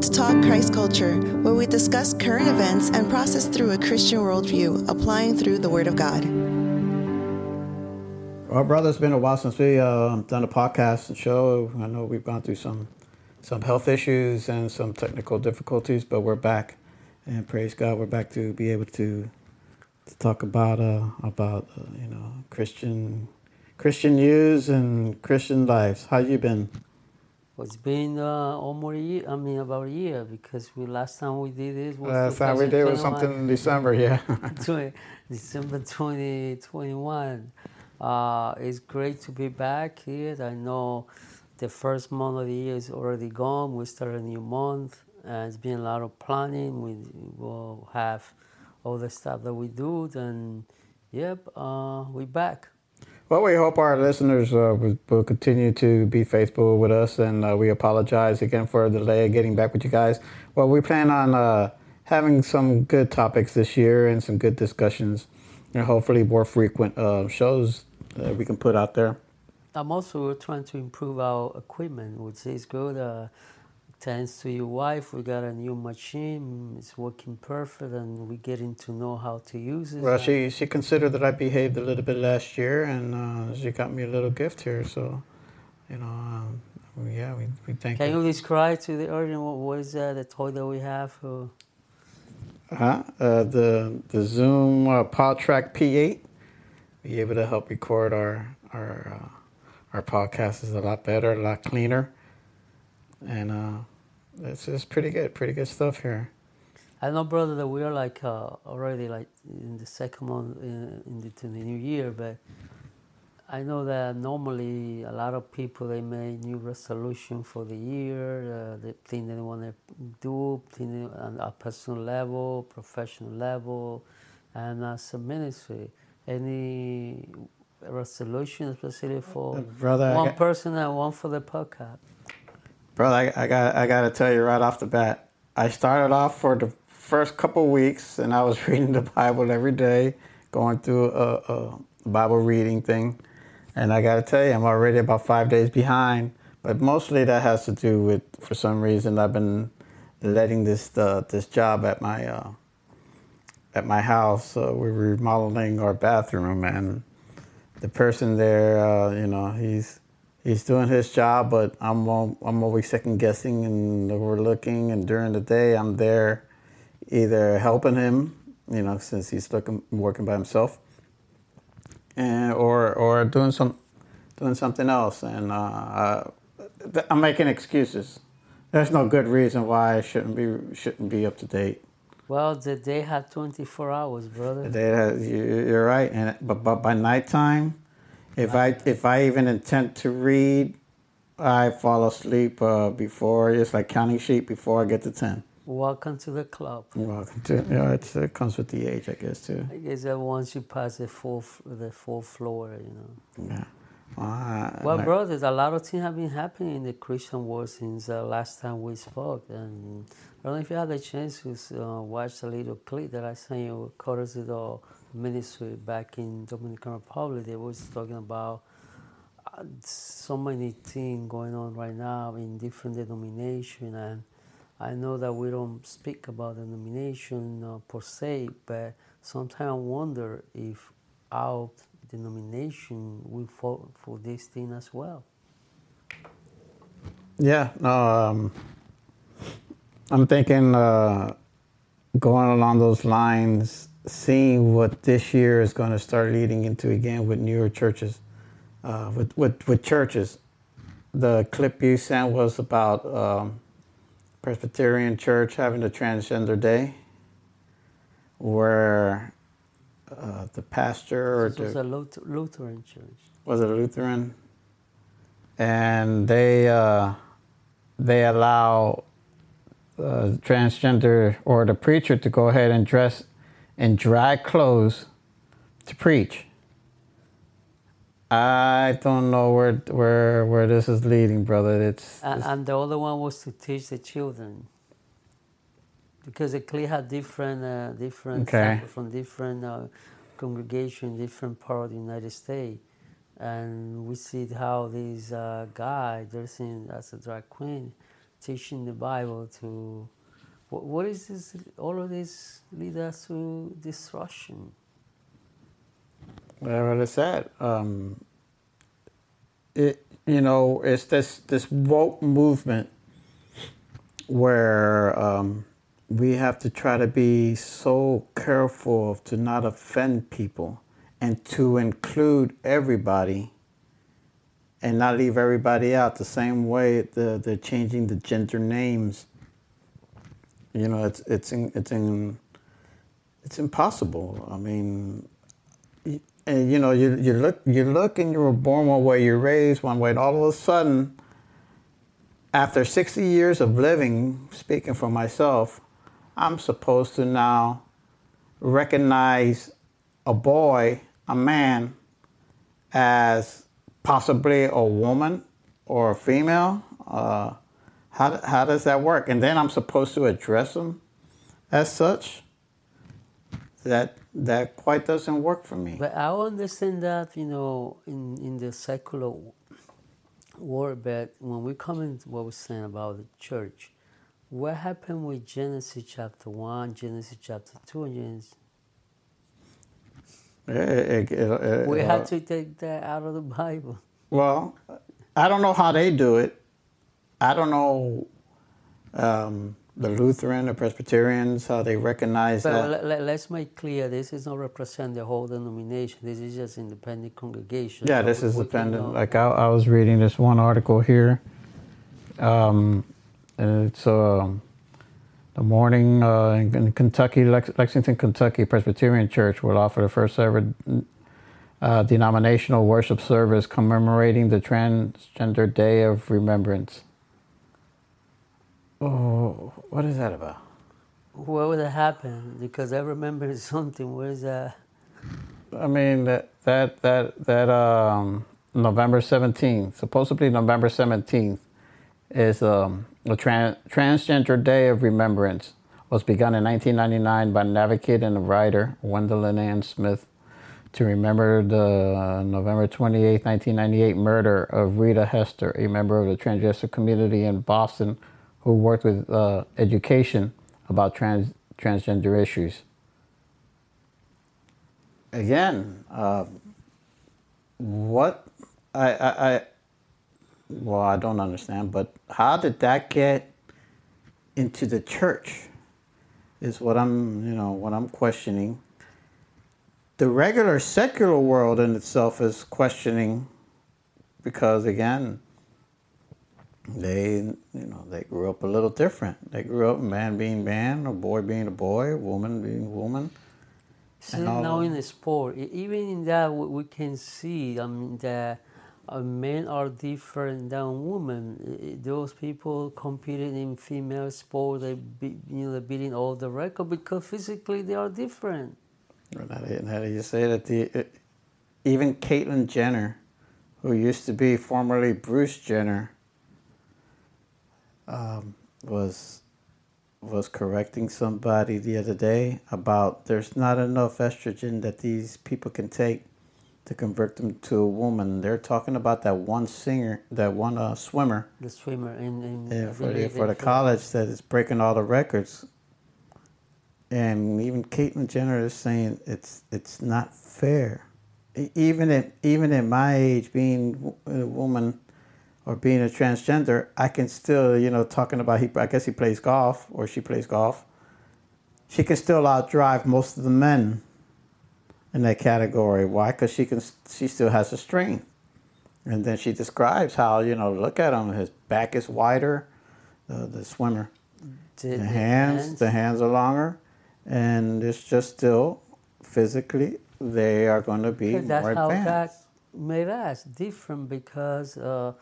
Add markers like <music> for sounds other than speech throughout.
To Talk Christ Culture, where we discuss current events and process through a Christian worldview, applying through the Word of God. Well, brother, it's been a while since we uh, done a podcast and show. I know we've gone through some some health issues and some technical difficulties, but we're back, and praise God, we're back to be able to to talk about uh, about uh, you know Christian Christian news and Christian lives. How you been? Well, it's been uh, almost a year. I mean, about a year because we last time we did this was Last time we did was something in December, yeah. <laughs> 20 December 2021. Uh, it's great to be back here. I know the first month of the year is already gone. We start a new month, and it's been a lot of planning. We will have all the stuff that we do, and yep, uh, we're back. Well, we hope our listeners uh, will, continue to be faithful with us, and uh, we apologize again for the delay of getting back with you guys. Well, we plan on uh, having some good topics this year and some good discussions, and hopefully more frequent uh, shows that we can put out there. I'm also trying to improve our equipment, which is good. Uh, thanks to your wife, we got a new machine. It's working perfect, and we're getting to know how to use it. Well, she she considered that I behaved a little bit last year, and uh, she got me a little gift here. So, you know, um, yeah, we, we thank Can her. you describe to the audience what, what is that, the toy that we have? Uh, Huh? Uh, the the Zoom uh, PodTrak P8 be able to help record our our uh, our podcast is a lot better, a lot cleaner, and uh, it's it's pretty good, pretty good stuff here. I know, brother, that we are like uh, already like in the second month in, in the, the new year, but I know that normally a lot of people they make new resolution for the year, uh, the thing they want to do, thing on a personal level, professional level, and as a ministry. Any resolution, especially for Uh, brother, one got- person and one for the podcast. Brother, I, I got I got to tell you right off the bat. I started off for the first couple weeks, and I was <laughs> reading the Bible every day, going through a, a Bible reading thing, and I got to tell you, I'm already about five days behind. But mostly that has to do with, for some reason, I've been letting this uh, this job at my uh, at my house. Uh, we're remodeling our bathroom, and the person there, uh, you know, he's he's doing his job, but I'm I'm always second guessing and overlooking. And during the day, I'm there, either helping him, you know, since he's looking working by himself, and or or doing some doing something else. And uh, I'm making excuses. There's no good reason why I shouldn't be shouldn't be up to date. Well, the day had 24 hours, brother. Have, you- you're right, and but, but by nighttime, if I if I even intend to read, I fall asleep uh, before it's like counting sheep before I get to ten. Welcome to the club. Welcome to yeah, it comes with the age, I guess too. I guess that once you pass the fourth, the fourth floor, you know. Yeah. Well, I- Well, like- brothers, a lot of things have been happening in the Christian world since the last time we spoke, and I don't know if you had a chance to uh, watch the little clip that I sent you, courtesy of the ministry back in Dominican Republic. They was talking about uh, so many things going on right now in different denomination, and I know that we don't speak about denomination uh, per se, but sometimes I wonder if our denomination will fall for this thing as well. Yeah, no, um, I'm thinking uh, going along those lines, seeing what this year is going to start leading into again with newer churches, uh, with, with, with churches. The clip you sent was about um, Presbyterian Church having a Transgender Day, where uh, the pastor or This was the a Luth- Lutheran church. was it Lutheran? And they uh, they allow uh, transgender or the preacher to go ahead and dress in drag clothes to preach. I don't know where where where this is leading, brother. It's, And, it's- and the other one was to teach the children. Because the clique had different, uh, different Okay. from different uh, congregation, different part of the United States. And we see how this uh, guy dressing as a drag queen teaching the Bible to what, what is this? All of this lead us to destruction. Well, what is that? Um, it you know it's this this woke movement where um, we have to try to be so careful to not offend people and to include everybody and not leave everybody out the same way the, they're changing the gender names you know it's it's in, it's in, it's impossible. I mean and you know you, you look you look and you were born one way you're raised one way and all of a sudden after 60 years of living speaking for myself i'm supposed to now recognize a boy a man as possibly a woman or a female uh, how, how does that work and then i'm supposed to address them as such that that quite doesn't work for me. But I understand that you know in in the secular world, but when we come into what we're saying about the church, what happened with Genesis chapter one, Genesis chapter two, and Genesis? It, it, it, we have uh, to take that out of the Bible. Well, I don't know how they do it. I don't know. Um, the Lutheran, the Presbyterians, how they recognize but that. Let, us make clear this is not represent the whole denomination. This is just independent congregation. Yeah, this is dependent. Like I, I, was reading this one article here, um, and it's um, the morning uh, in, in, Kentucky, Lex, Lexington, Kentucky Presbyterian Church will offer the first ever uh, denominational worship service commemorating the Transgender Day of Remembrance. Oh, what is that about? What would have happened? Because I remember <laughs> something. What is that? I mean that that that that um, November seventeenth, supposedly November seventeenth, is um, a trans- transgender day of remembrance. Was begun in 1999 by an advocate and a writer, Gwendolyn Ann Smith, to remember the November 28, 1998 murder of Rita Hester, a member of the transgender community in Boston who worked with uh, education about trans, transgender issues. Again, uh, what I, I, I, well, I don't understand, but how did that get into the church? Is what I'm, you know, what I'm questioning. The regular secular world in itself is questioning because, again, they you know they grew up a little different. They grew up man being man, a boy being a boy, a woman being a woman. So now in the sport, even in that we can see. I mean that uh, men are different than women. Those people competing in female sport, they be, you know they're beating all the record because physically they are different. And how do you say that? The even Caitlyn Jenner, who used to be formerly Bruce Jenner um, was was correcting somebody the other day about there's not enough estrogen that these people can take to convert them to a woman. They're talking about that one singer, that one uh, swimmer. The swimmer in, in yeah, for the, for the college that is breaking all the records. And even Caitlyn Jenner is saying it's it's not fair. Even at even at my age, being a woman or being a transgender, I can still, you know, talking about he, I guess he plays golf or she plays golf. She can still outdrive most of the men in that category. Why? Because she can, she still has the strength. And then she describes how, you know, look at him, his back is wider, the, the swimmer. The, the hands, hands, the hands are longer, and it's just still physically they are going to be that's more how advanced. That made us different because uh,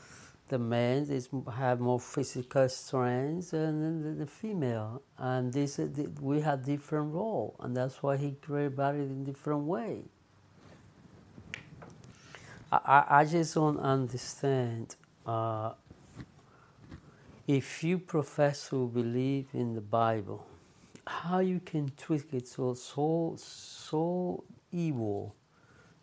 the men is have more physical strength than the, the female, and this we have different role, and that's why he created body in different way. I, I just don't understand. Uh, if you profess to believe in the Bible, how you can twist it so so so evil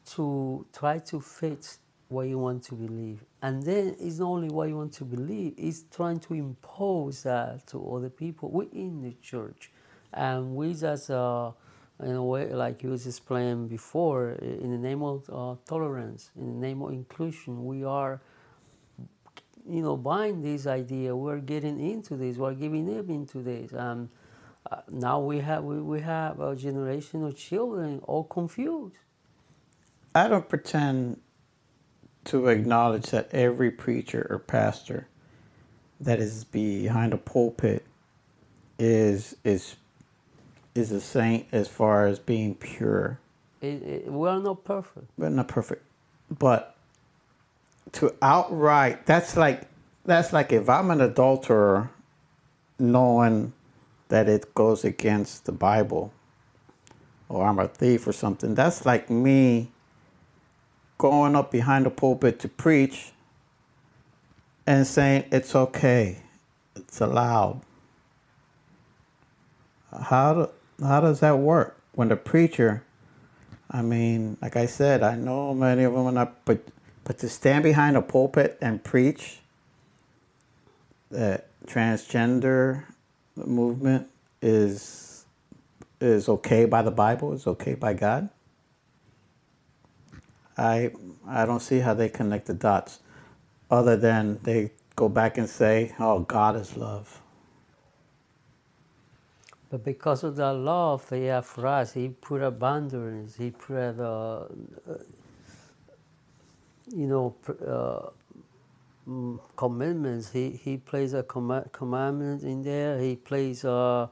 to try to fit what you want to believe. And then it's not only what you want to believe, it's trying to impose that to other people within the church. And we just, uh, in a way, like you was explaining before, in the name of uh, tolerance, in the name of inclusion, we are, you know, buying this idea. We're getting into this. We're giving in into this. Um, uh, now we have we, we have a generation of children all confused. I don't pretend to acknowledge that every preacher or pastor that is behind a pulpit is is is a saint as far as being pure. It, it, we are not perfect. We're not perfect. But to outright that's like that's like if I'm an adulterer knowing that it goes against the Bible or I'm a thief or something, that's like me going up behind the pulpit to preach and saying it's okay, it's allowed. How do, how does that work when the preacher? I mean, like I said, I know many of them are not, but but to stand behind a pulpit and preach that transgender movement is is okay by the Bible, is okay by God. I I don't see how they connect the dots, other than they go back and say, "Oh, God is love." But because of the love He has for us, He put a boundaries. He put a, uh, you know, uh, mm, commitments. He He places a com- commandment in there. He plays uh,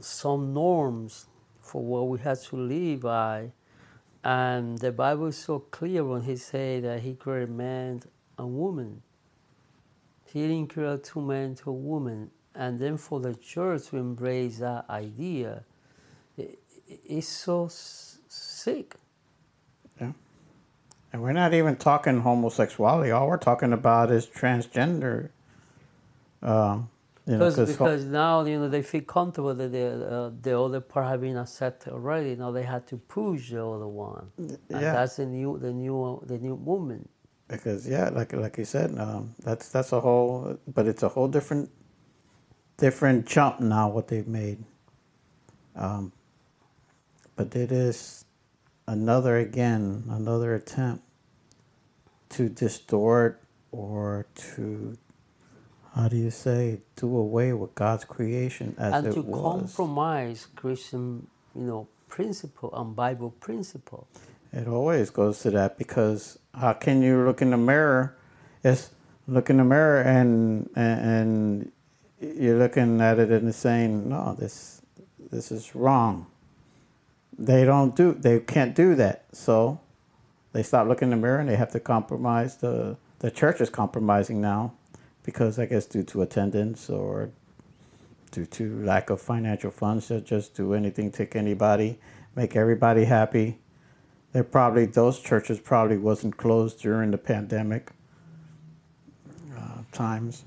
some norms for what we have to live by. And the Bible is so clear when he said that he created man and woman. He didn't create two men to a woman. And then for the church to embrace that idea, it, it's so sick. Yeah. And we're not even talking homosexuality. All we're talking about is transgender um, you know, because because now you know they feel comfortable that the uh, the other part have been accepted already. Now they had to push the other one. Yeah, and that's the new the new the new movement. Because yeah, like like you said, um, that's that's a whole, but it's a whole different different jump now what they've made. Um, but it is another again another attempt to distort or to how do you say do away with God's creation as and it to was. compromise Christian, you know, principle and Bible principle. It always goes to that because how can you look in the mirror? Yes, look in the mirror and and, you're looking at it and saying, no, this this is wrong. They don't do they can't do that. So they stop looking in the mirror and they have to compromise the the church is compromising now because I guess due to attendance or due to lack of financial funds, they'll just do anything, take anybody, make everybody happy. They probably those churches probably wasn't closed during the pandemic uh, times.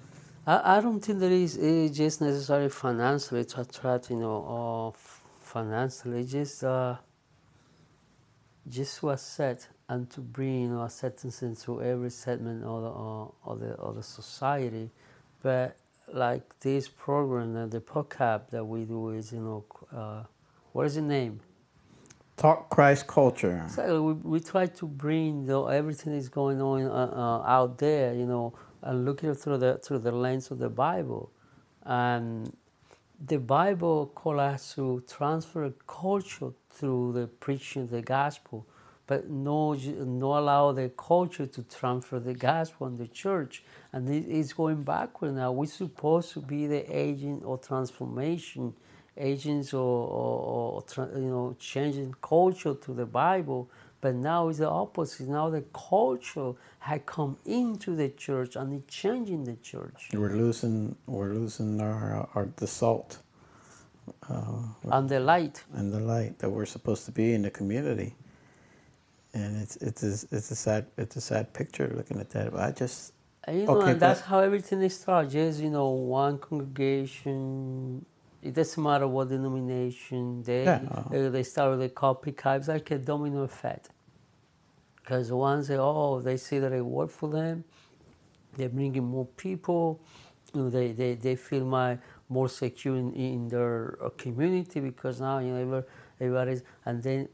I, I don't think there is just necessarily financially to attract, you know, or financially just uh, just was set and to bring you know, acceptance into every segment of the, of the, of the society. But like this program, uh, the podcast that we do is, you know, uh, what is the name? Talk Christ Culture. So we, we try to bring you know, everything that's going on uh, uh, out there, you know, and look at it through the, through the lens of the Bible. And the Bible calls us to transfer culture through the preaching of the gospel but no, no allow the culture to transfer the gospel in the church. And it's going backward now. We're supposed to be the agent of transformation, agents or, or, or you know, changing culture to the Bible. But now it's the opposite. Now the culture had come into the church and it's changing the church. We're losing, we're losing our, our the salt. Uh, and the light. And the light that we're supposed to be in the community and it's it's a, it's a sad it's a sad picture looking at that. But I just you know, okay, and that's how everything starts. Just you know, one congregation. It doesn't matter what denomination they yeah. uh, they start with a copycat. It's like a domino effect. Because once they oh they see that it worked for them, they're bringing more people. You know, they, they, they feel my more secure in, in their uh, community because now you know every- everybody's and then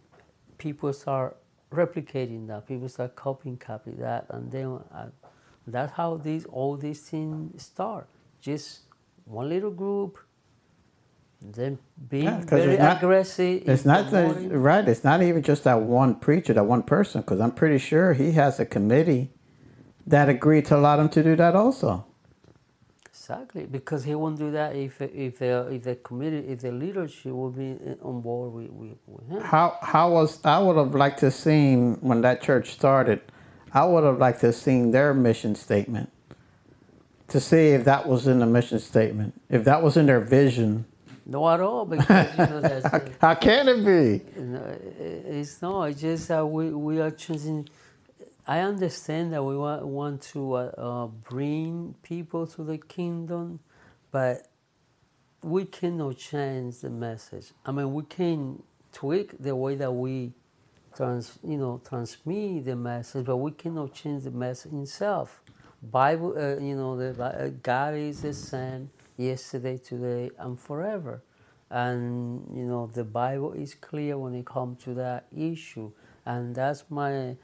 people start replicating that. People start copying copy that, and then uh, that's how these all these things start. Just one little group, then being Yeah, very it's not- aggressive. It's not the, right. It's not even just that one preacher, that one person, because I'm pretty sure he has a committee that agreed to allow him to do that also. Exactly, because he won't do that if if the if the committee if the leadership will be on board with, with, with him. How how was I would have liked to seen when that church started. I would have liked to seen their mission statement to see if that was in the mission statement, if that was in their vision. No, at all, because you know that's. <laughs> uh, How can it be? it's not. It's just that we, we are choosing. I understand that we want, want to uh, uh, bring people to the kingdom, but we cannot change the message. I mean, we can tweak the way that we trans, you know, transmit the message, but we cannot change the message itself. Bible, uh, you know, the uh, God is the same yesterday, today, and forever. And you know, the Bible is clear when it comes to that issue, and that's my,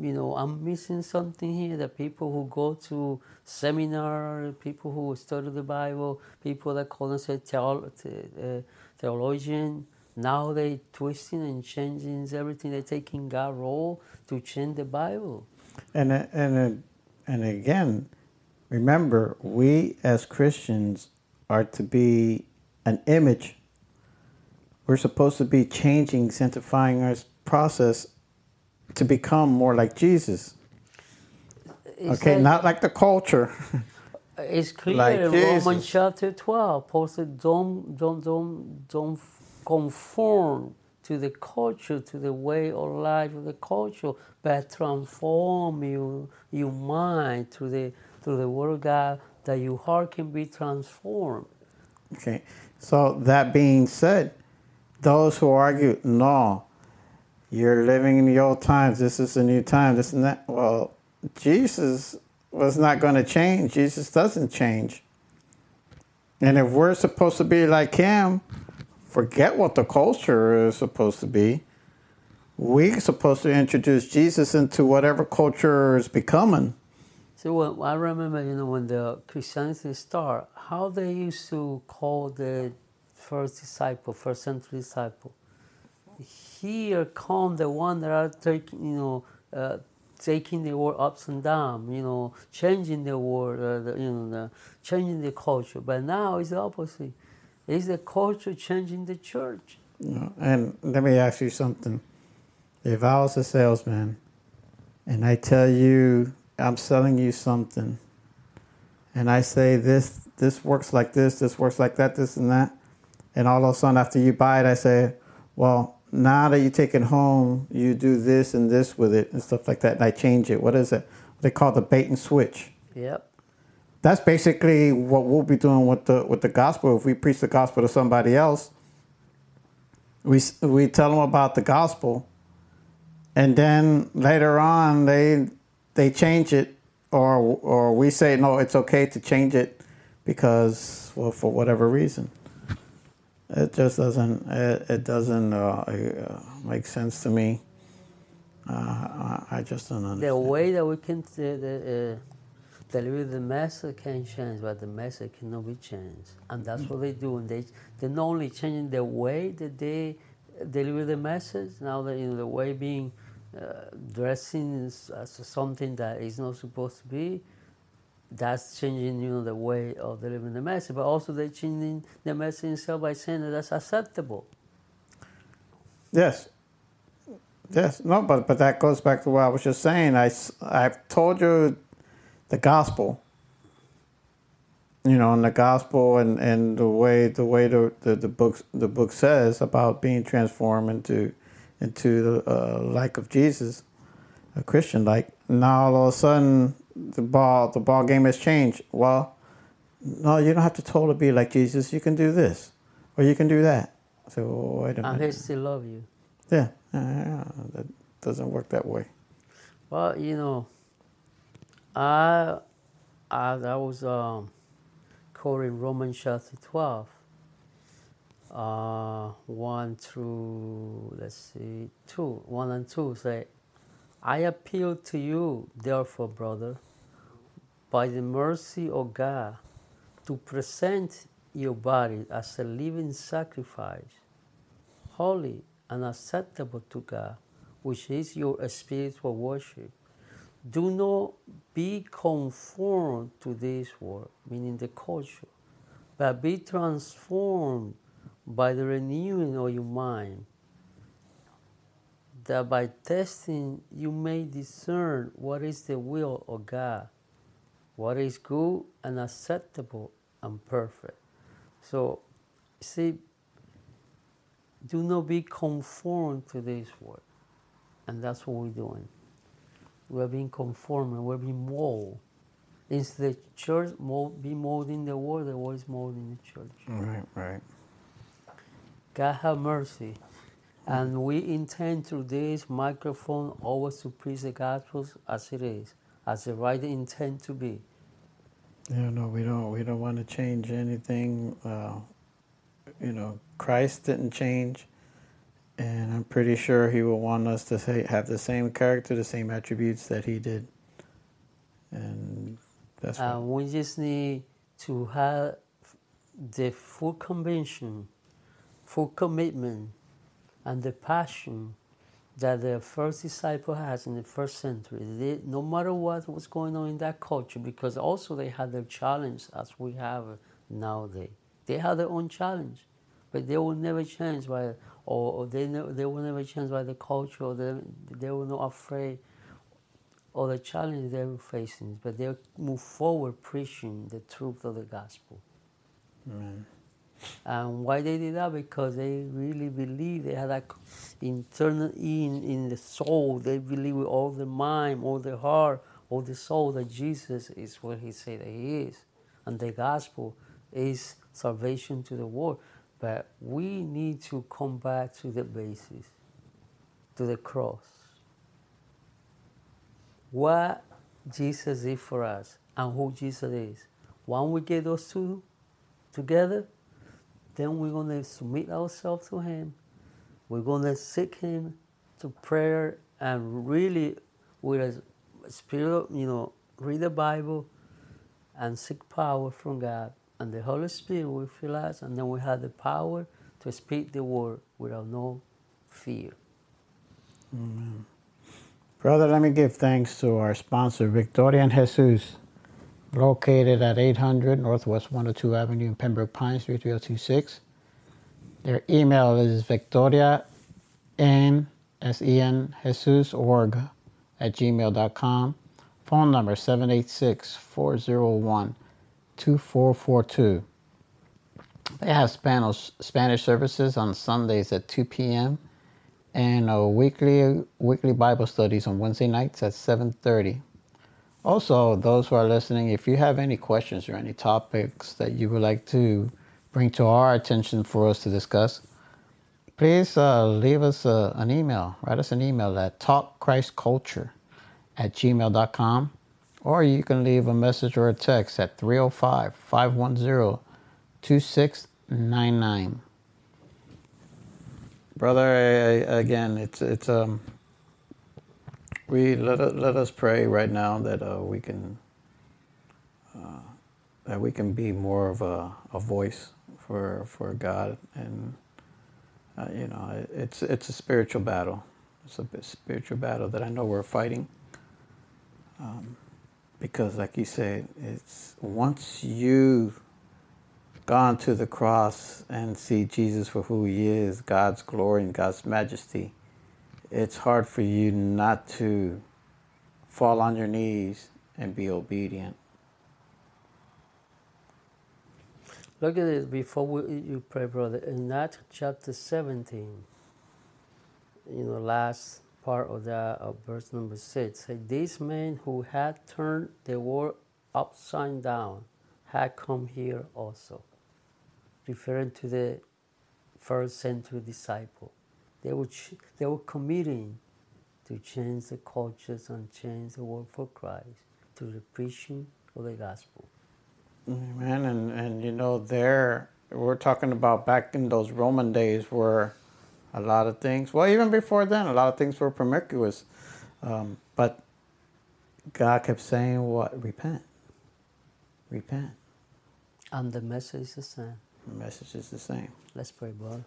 you know, I'm missing something here. The people who go to seminar, people who study the Bible, people that call themselves theolo- the- uh, theologian, now they twisting and changing everything. They're taking God role to change the Bible. And and and again, remember, we as Christians are to be an image. We're supposed to be changing, sanctifying our process to become more like Jesus. It's okay, like- not like the culture. <laughs> It's clear Like in Jesus. Romans chapter 12. Paul said, don't, don't, don't, don't conform to the culture, to the way of life of the culture, but transform you, your mind through the, through the word of God, that your heart can be transformed. Okay. So that being said, those who argue, no, you're living in the old times, this is a new time, this and that. Well, Jesus was not going to change. Jesus doesn't change. And if we're supposed to be like him, forget what the culture is supposed to be. We're supposed to introduce Jesus into whatever culture is becoming. So I remember, you know, when the Christianity started, how they used to call the first disciple, first century disciple. Here come the one that are taking, you know, uh, taking the world ups and down, you know, changing the world, uh, the, you know, the, changing the culture. But now it's the opposite. It's the culture changing the church. And let me ask you something. If I was a salesman and I tell you I'm selling you something and I say this this works like this, this works like that, this and that, and all of a sudden after you buy it I say, Well, now that you take it home, you do this and this with it and stuff like that, and I change it. What is it? They call the bait and switch. Yep. That's basically what we'll be doing with the with the gospel. If we preach the gospel to somebody else, we we tell them about the gospel, and then later on they they change it, or or we say no, it's okay to change it because well for whatever reason. It just doesn't it, it doesn't uh, uh, make sense to me. Uh, I, I just don't understand. The way that we can uh, the, uh, deliver the message can change, but the message cannot be changed. And that's what they do. And they, they're not only changing the way that they deliver the message, now that know, the way being uh, dressing as something that is not supposed to be, that's changing you know, the way of delivering the message. But also they're changing the message itself by saying that that's acceptable. Yes. Yes. No, but but that goes back to what I was just saying. I, I've told you the gospel. You know, and the gospel and, and the way the way the, the, the book the book says about being transformed into into the uh, like of Jesus, a Christian like. Now all of a sudden the ball the ball game has changed. Well, no, you don't have to totally be like Jesus. You can do this, or you can do that. So wait a minute. And they still love you. Yeah, yeah, that doesn't work that way. Well, you know, I, I, I was um, quoting Romans chapter 12, uh, 1 through, let's see, 2, 1 and 2 say, I appeal to you, therefore, brother, by the mercy of God, to present your body as a living sacrifice, holy and acceptable to God, which is your spiritual worship. Do not be conformed to this world, meaning the culture, but be transformed by the renewing of your mind, that by testing you may discern what is the will of God, what is good and acceptable and perfect. So, see, do not be conformed to this world. And that's what we're doing. We're being conformed, we're being molded. Instead the church mold, be molding the world, the world is molding the church. Right, right. God have mercy. And we intend through this microphone always to preach the gospel as it is, as the right intent to be. Yeah, no, we don't. We don't want to change anything. Uh, you know, Christ didn't change, and I'm pretty sure He will want us to say, have the same character, the same attributes that He did, and that's. Uh, we just need to have the full conviction, full commitment, and the passion that the first disciple has in the first century. They, no matter what was going on in that culture, because also they had their challenge as we have nowadays. They had their own challenge, but they will never change by, or, they they will never change by the culture. Or they they were not afraid of the challenge they were facing, but they move forward preaching the truth of the gospel. Amen. And why they did that? Because they really believe they had that internal in in the soul. They believe with all the mind, all the heart, all the soul that Jesus is what He said that He is, and the gospel is salvation to the world. But we need to come back to the basis, to the cross. What Jesus did for us and who Jesus is. When we get those two together, then we're going to submit ourselves to Him. We're going to seek Him to prayer and really, with a spirit, you know, read the Bible and seek power from God. And the Holy Spirit will fill us, and then we have the power to speak the word without no fear. Amen. Brother, let me give thanks to our sponsor, Victoria and Jesus, located at 800 Northwest 102 Avenue in Pembroke Pines, 33026. Their email is victoria n s e n jesus org at gmail.com. Phone number 786 401 2442. They have Spanish, Spanish services on Sundays at 2 p.m. and uh, weekly weekly Bible studies on Wednesday nights at 7:30. Also, those who are listening, if you have any questions or any topics that you would like to bring to our attention for us to discuss, please uh, leave us uh, an email. Write us an email at talkchristculture at gmail.com or you can leave a message or a text at 305 510 2699. Brother, I, I, again, it's, it's, um, we let, let us pray right now that uh, we can uh, that we can be more of a, a voice for for God and uh, you know it's it's a spiritual battle. It's a spiritual battle that I know we're fighting um, because like you said it's once you've gone to the cross and see Jesus for who he is God's glory and God's majesty it's hard for you not to fall on your knees and be obedient. Look at this before we, you pray, brother. In that chapter 17, you know, last part of that, of verse number 6, say, These men who had turned the world upside down had come here also, referring to the first century disciple. They were, they were committing to change the cultures and change the world for Christ through the preaching of the gospel. Amen. And, and you know, there, we're talking about back in those Roman days where a lot of things, well, even before then, a lot of things were promiscuous. Um, but God kept saying, what? Repent. Repent. And the message is the same. The message is the same. Let's pray, brother.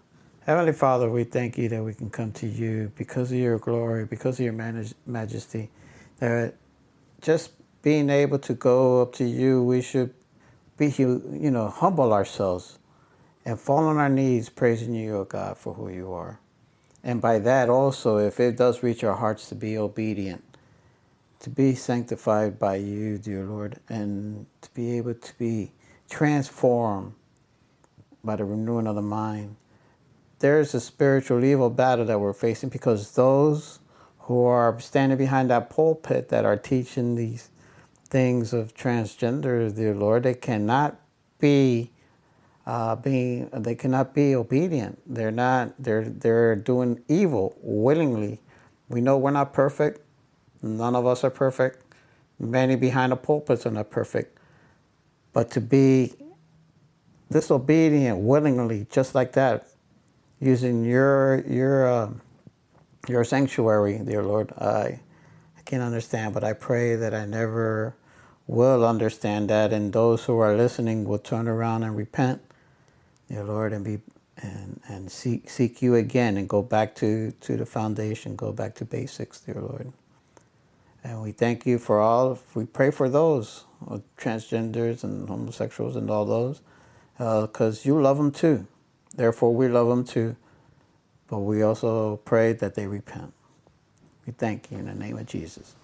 Heavenly Father, we thank you that we can come to you because of your glory, because of your majesty. That just being able to go up to you, we should be, you know, humble ourselves and fall on our knees praising you, O God, for who you are. And by that also, if it does reach our hearts to be obedient, to be sanctified by you, dear Lord, and to be able to be transformed by the renewing of the mind. There's a spiritual evil battle that we're facing because those who are standing behind that pulpit that are teaching these things of transgender, dear Lord, they cannot be uh, being they cannot be obedient. They're not. They're they're doing evil willingly. We know we're not perfect. None of us are perfect. Many behind the pulpits are not perfect. But to be disobedient willingly, just like that, using your your uh, your sanctuary, dear Lord, I I can't understand. But I pray that I never will understand that, and those who are listening will turn around and repent, dear Lord, and be and and seek seek you again and go back to to the foundation, go back to basics, dear Lord. And we thank you for all. We pray for those transgenders and homosexuals and all those, because uh, you love them too. Therefore, we love them too. But we also pray that they repent. We thank you in the name of Jesus.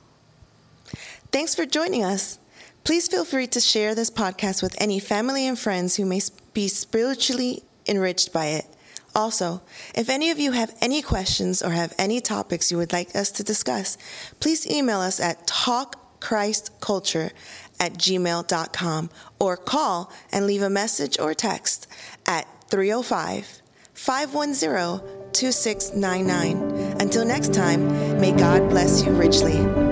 Thanks for joining us. Please feel free to share this podcast with any family and friends who may be spiritually enriched by it. Also, if any of you have any questions or have any topics you would like us to discuss, please email us at talkchristculture at gmail.com or call and leave a message or text at 305 510 2699. Until next time, may God bless you richly.